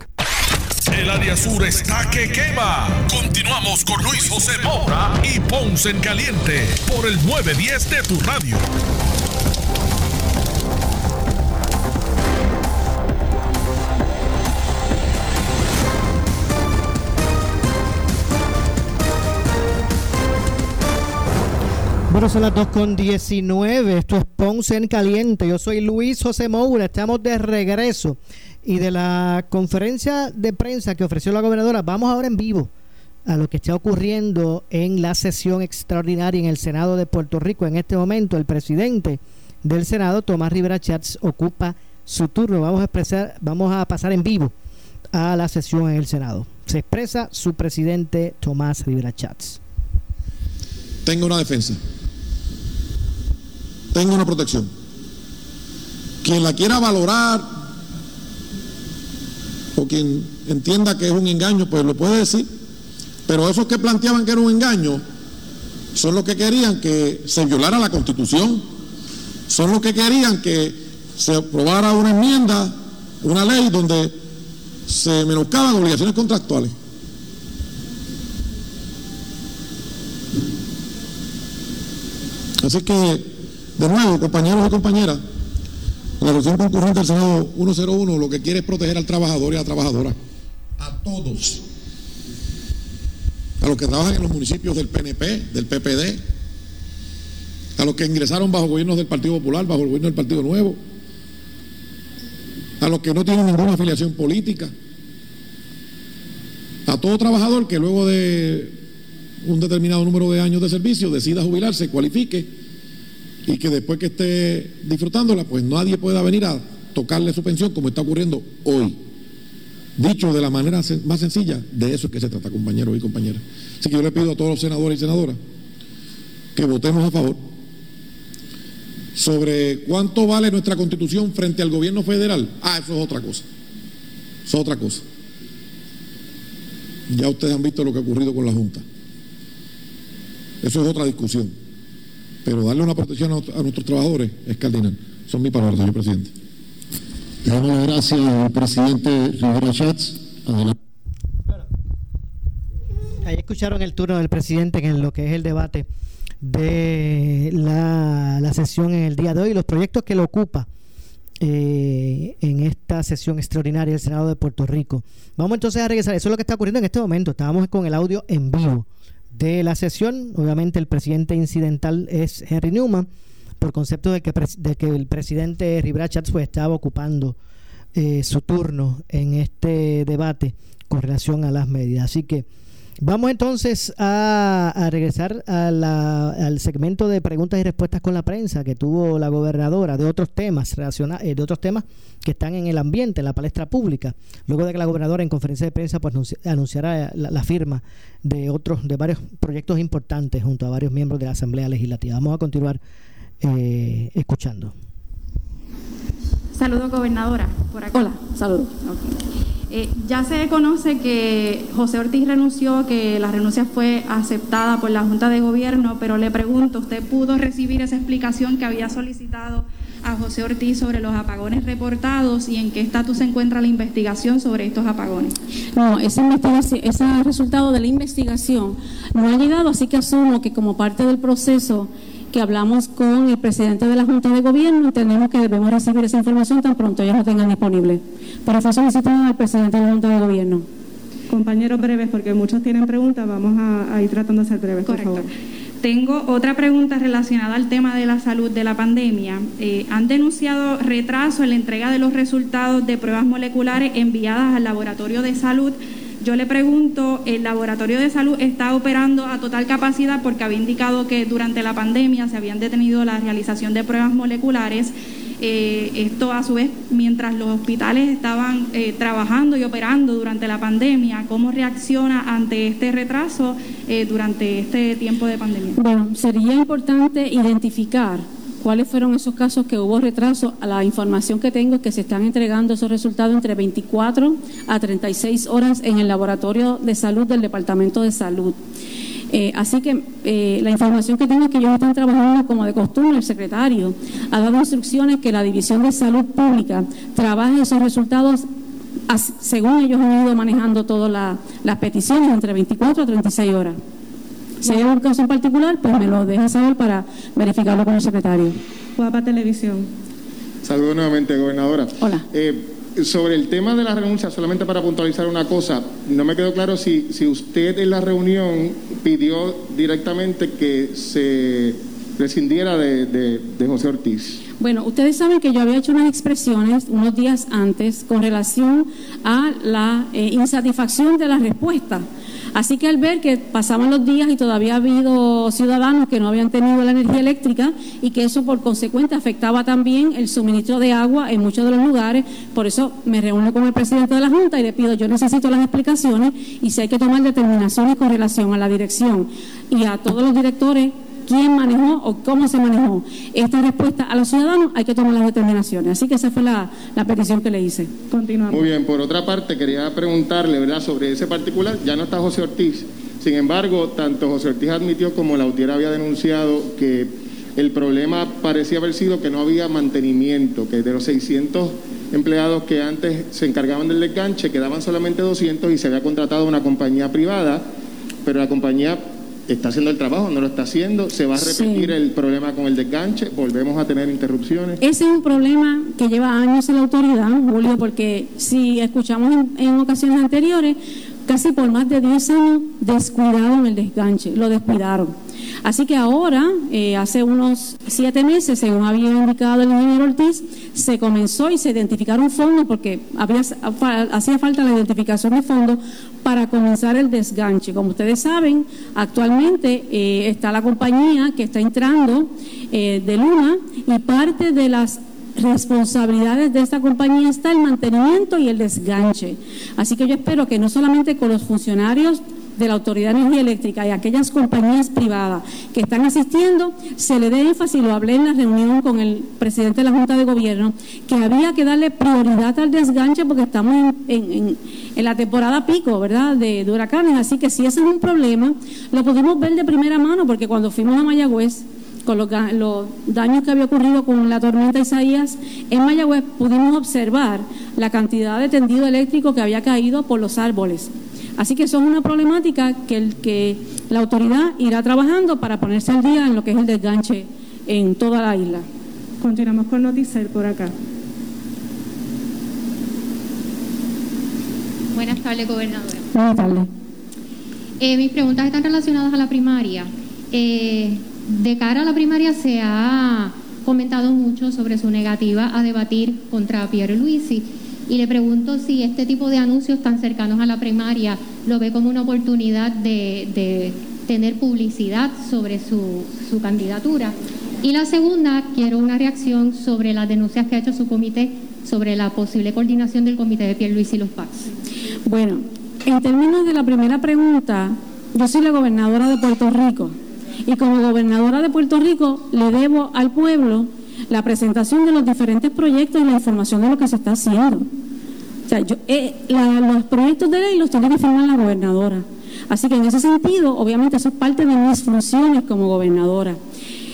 A: el área sur está que quema. Continuamos con Luis José Moura y Ponce en Caliente por el 910 de tu radio.
B: Bueno, son las 2 con 19. Esto es Ponce en Caliente. Yo soy Luis José Moura. Estamos de regreso y de la conferencia de prensa que ofreció la gobernadora, vamos ahora en vivo a lo que está ocurriendo en la sesión extraordinaria en el Senado de Puerto Rico. En este momento, el presidente del Senado, Tomás Rivera Chats, ocupa su turno. Vamos a, expresar, vamos a pasar en vivo a la sesión en el Senado. Se expresa su presidente, Tomás Rivera Chats.
Q: Tengo una defensa. Tengo una protección. Quien la quiera valorar quien entienda que es un engaño, pues lo puede decir. Pero esos que planteaban que era un engaño son los que querían que se violara la constitución, son los que querían que se aprobara una enmienda, una ley donde se menoscaban obligaciones contractuales. Así que, de nuevo, compañeros y compañeras, la resolución concurrente del Senado 101 lo que quiere es proteger al trabajador y a la trabajadora. A todos. A los que trabajan en los municipios del PNP, del PPD, a los que ingresaron bajo gobiernos del Partido Popular, bajo el gobierno del Partido Nuevo, a los que no tienen ninguna afiliación política, a todo trabajador que luego de un determinado número de años de servicio decida jubilarse, cualifique y que después que esté disfrutándola, pues nadie pueda venir a tocarle su pensión como está ocurriendo hoy. Dicho de la manera más sencilla, de eso es que se trata, compañeros y compañeras. Así que yo le pido a todos los senadores y senadoras que votemos a favor sobre cuánto vale nuestra constitución frente al gobierno federal. Ah, eso es otra cosa. Eso es otra cosa. Ya ustedes han visto lo que ha ocurrido con la Junta. Eso es otra discusión. Pero darle una protección a, nuestros trabajadores es cardinal. Son mis palabras, señor presidente.
S: Le damos las gracias al presidente Rivera Schatz.
B: Ahí escucharon el turno del presidente en lo que es el debate de la, la sesión en el día de hoy, los proyectos que lo ocupa eh, en esta sesión extraordinaria del Senado de Puerto Rico. Vamos entonces a regresar, eso es lo que está ocurriendo en este momento, estábamos con el audio en vivo de la sesión. Obviamente el presidente incidental es Henry Newman, por concepto de que, de que el presidente Rivera pues, estaba ocupando eh, su turno en este debate con relación a las medidas. Así que Vamos entonces a, regresar al segmento de preguntas y respuestas con la prensa que tuvo la gobernadora de otros temas relacionados, eh, de otros temas que están en el ambiente, en la palestra pública. Luego de que la gobernadora en conferencia de prensa pues anunciara la, firma de otros, de varios proyectos importantes junto a varios miembros de la Asamblea Legislativa. Vamos a continuar eh, escuchando.
T: Saludos, gobernadora. Por Hola, saludos. Eh, ya se conoce que José Ortiz renunció, que la renuncia fue aceptada por la Junta de Gobierno, pero le pregunto, ¿usted pudo recibir esa explicación que había solicitado a José Ortiz sobre los apagones reportados y en qué estatus se encuentra la investigación sobre estos apagones?
C: No, ese, ese resultado de la investigación no ha llegado, así que asumo que como parte del proceso que hablamos con el presidente de la Junta de Gobierno, entendemos que debemos recibir esa información tan pronto ellos la tengan disponible. Para eso solicitamos al presidente de la Junta de Gobierno.
T: Compañeros breves, porque muchos tienen preguntas, vamos a, ir tratando de ser breves, por favor. Tengo otra pregunta relacionada al tema de la salud de la pandemia. Eh, han denunciado retraso en la entrega de los resultados de pruebas moleculares enviadas al laboratorio de salud yo le pregunto, el laboratorio de salud está operando a total capacidad porque había indicado que durante la pandemia se habían detenido la realización de pruebas moleculares. Eh, esto a su vez, mientras los hospitales estaban eh, trabajando y operando durante la pandemia, ¿cómo reacciona ante este retraso eh, durante este tiempo de pandemia?
C: Bueno, sería importante identificar cuáles fueron esos casos que hubo retraso. La información que tengo es que se están entregando esos resultados entre 24 a 36 horas en el laboratorio de salud del Departamento de Salud. Eh, así que eh, la información que tengo es que ellos están trabajando como de costumbre. El secretario ha dado instrucciones que la División de Salud Pública trabaje esos resultados según ellos han ido manejando todas las peticiones entre 24 a 36 horas. Si hay algún caso en particular, pues me lo deja saber para verificarlo con el secretario.
T: Guapa Televisión.
U: Saludos nuevamente, gobernadora.
C: Hola.
U: Eh, sobre el tema de la renuncia, solamente para puntualizar una cosa, no me quedó claro si, si usted en la reunión pidió directamente que se prescindiera de, José Ortiz.
C: Bueno, ustedes saben que yo había hecho unas expresiones unos días antes con relación a la eh, insatisfacción de la respuesta Así que al ver que pasaban los días y todavía ha habido ciudadanos que no habían tenido la energía eléctrica y que eso por consecuente afectaba también el suministro de agua en muchos de los lugares, por eso me reúno con el presidente de la Junta y le pido, yo necesito las explicaciones y si hay que tomar determinaciones con relación a la dirección. Y a todos los directores quién manejó o cómo se manejó esta respuesta a los ciudadanos, hay que tomar las determinaciones. Así que esa fue la, petición que le hice.
U: Continuamos. Muy bien, por otra parte, quería preguntarle, ¿verdad?, sobre ese particular. Ya no está José Ortiz. Sin embargo, tanto José Ortiz admitió como la UTIER había denunciado que el problema parecía haber sido que no había mantenimiento, que de los 600 empleados que antes se encargaban del desganche quedaban solamente 200 y se había contratado una compañía privada, pero la compañía está haciendo el trabajo, no lo está haciendo, se va a repetir el problema con el desganche, volvemos a tener interrupciones.
C: Ese es un problema que lleva años en la autoridad, Julio, porque si escuchamos en, en ocasiones anteriores, casi por más de 10 años descuidaron el desganche, lo descuidaron. Así que ahora, eh, hace unos siete meses, según había indicado el ingeniero Ortiz, se comenzó y se identificaron fondos porque había, hacía falta la identificación de fondos para comenzar el desganche. Como ustedes saben, actualmente eh, está la compañía que está entrando eh, de Luna y parte de las responsabilidades de esta compañía está el mantenimiento y el desganche. Así que yo espero que no solamente con los funcionarios de la Autoridad de Energía Eléctrica y aquellas compañías privadas que están asistiendo, se le dé énfasis, lo hablé en la reunión con el presidente de la Junta de Gobierno, que había que darle prioridad al desganche porque estamos en, la temporada pico, ¿verdad?, de, huracanes. Así que si ese es un problema, lo pudimos ver de primera mano porque cuando fuimos a Mayagüez, con los, los, daños que había ocurrido con la tormenta Isaías, en Mayagüez pudimos observar la cantidad de tendido eléctrico que había caído por los árboles. Así que eso es una problemática que, el, que la autoridad irá trabajando para ponerse al día en lo que es el desganche en toda la isla.
T: Continuamos con Noticel por acá.
V: Buenas tardes, gobernadora.
C: Buenas tardes.
V: Eh, mis preguntas están relacionadas a la primaria. Eh, de cara a la primaria se ha comentado mucho sobre su negativa a debatir contra Pierre Luisi y le pregunto si este tipo de anuncios tan cercanos a la primaria lo ve como una oportunidad de, tener publicidad sobre su, su, candidatura. Y la segunda, quiero una reacción sobre las denuncias que ha hecho su comité sobre la posible coordinación del comité de Luis y los PACs.
C: Bueno, en términos de la primera pregunta, yo soy la gobernadora de Puerto Rico y como gobernadora de Puerto Rico le debo al pueblo la presentación de los diferentes proyectos y la información de lo que se está haciendo. Yo, eh, los proyectos de ley los tiene que firmar la gobernadora. Así que en ese sentido, obviamente, eso es parte de mis funciones como gobernadora.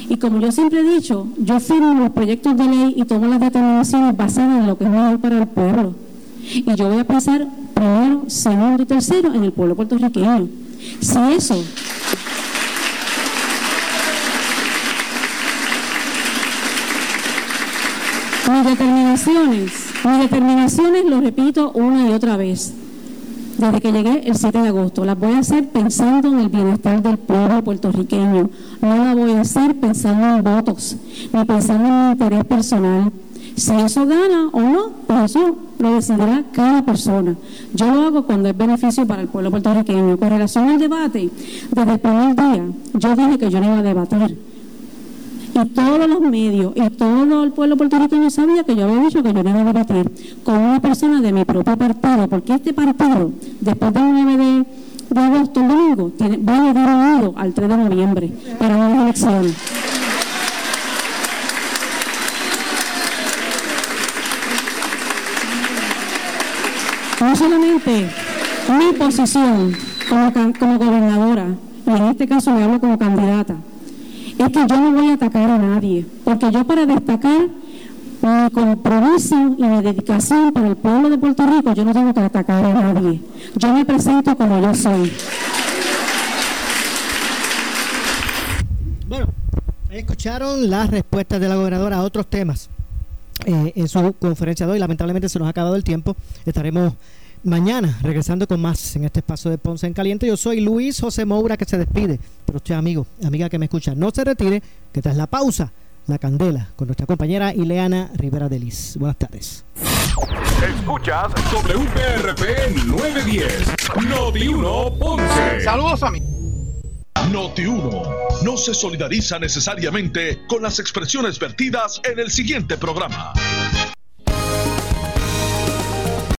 C: Y como yo siempre he dicho, yo firmo los proyectos de ley y tomo las determinaciones basadas en lo que es mejor para el pueblo. Y yo voy a pensar primero, segundo y tercero en el pueblo puertorriqueño. Si eso Mis determinaciones, mis determinaciones, lo repito una y otra vez, desde que llegué el 7 de agosto, las voy a hacer pensando en el bienestar del pueblo puertorriqueño. No las voy a hacer pensando en votos, ni pensando en mi interés personal. Si eso gana o no, pues eso lo decidirá cada persona. Yo lo hago cuando es beneficio para el pueblo puertorriqueño. Con relación al debate, desde el primer día, yo dije que yo no iba a debatir y todos los medios y todo el pueblo puertorriqueño sabía que yo había dicho que yo no iba a debatir con una persona de mi propio partido, porque este partido, después del 9 de, agosto, el domingo, tiene, va a llegar unido al 3 de noviembre para unas elecciones. No solamente mi posición como, como gobernadora, y en este caso me hablo como candidata, es que yo no voy a atacar a nadie, porque yo para destacar mi compromiso y mi dedicación para el pueblo de Puerto Rico, yo no tengo que atacar a nadie. Yo me presento como yo soy.
B: Bueno, escucharon las respuestas de la gobernadora a otros temas eh, en su conferencia de hoy. Lamentablemente se nos ha acabado el tiempo. Estaremos Mañana, regresando con más en este espacio de Ponce en Caliente, yo soy Luis José Moura que se despide. Pero usted, amigo, amiga que me escucha, no se retire, que tras la pausa, la candela con nuestra compañera Ileana Rivera Delis. Buenas tardes.
J: Escuchas WPRP 910, Noti 1 Ponce.
A: Saludos a mí. Noti 1 no se solidariza necesariamente con las expresiones vertidas en el siguiente programa.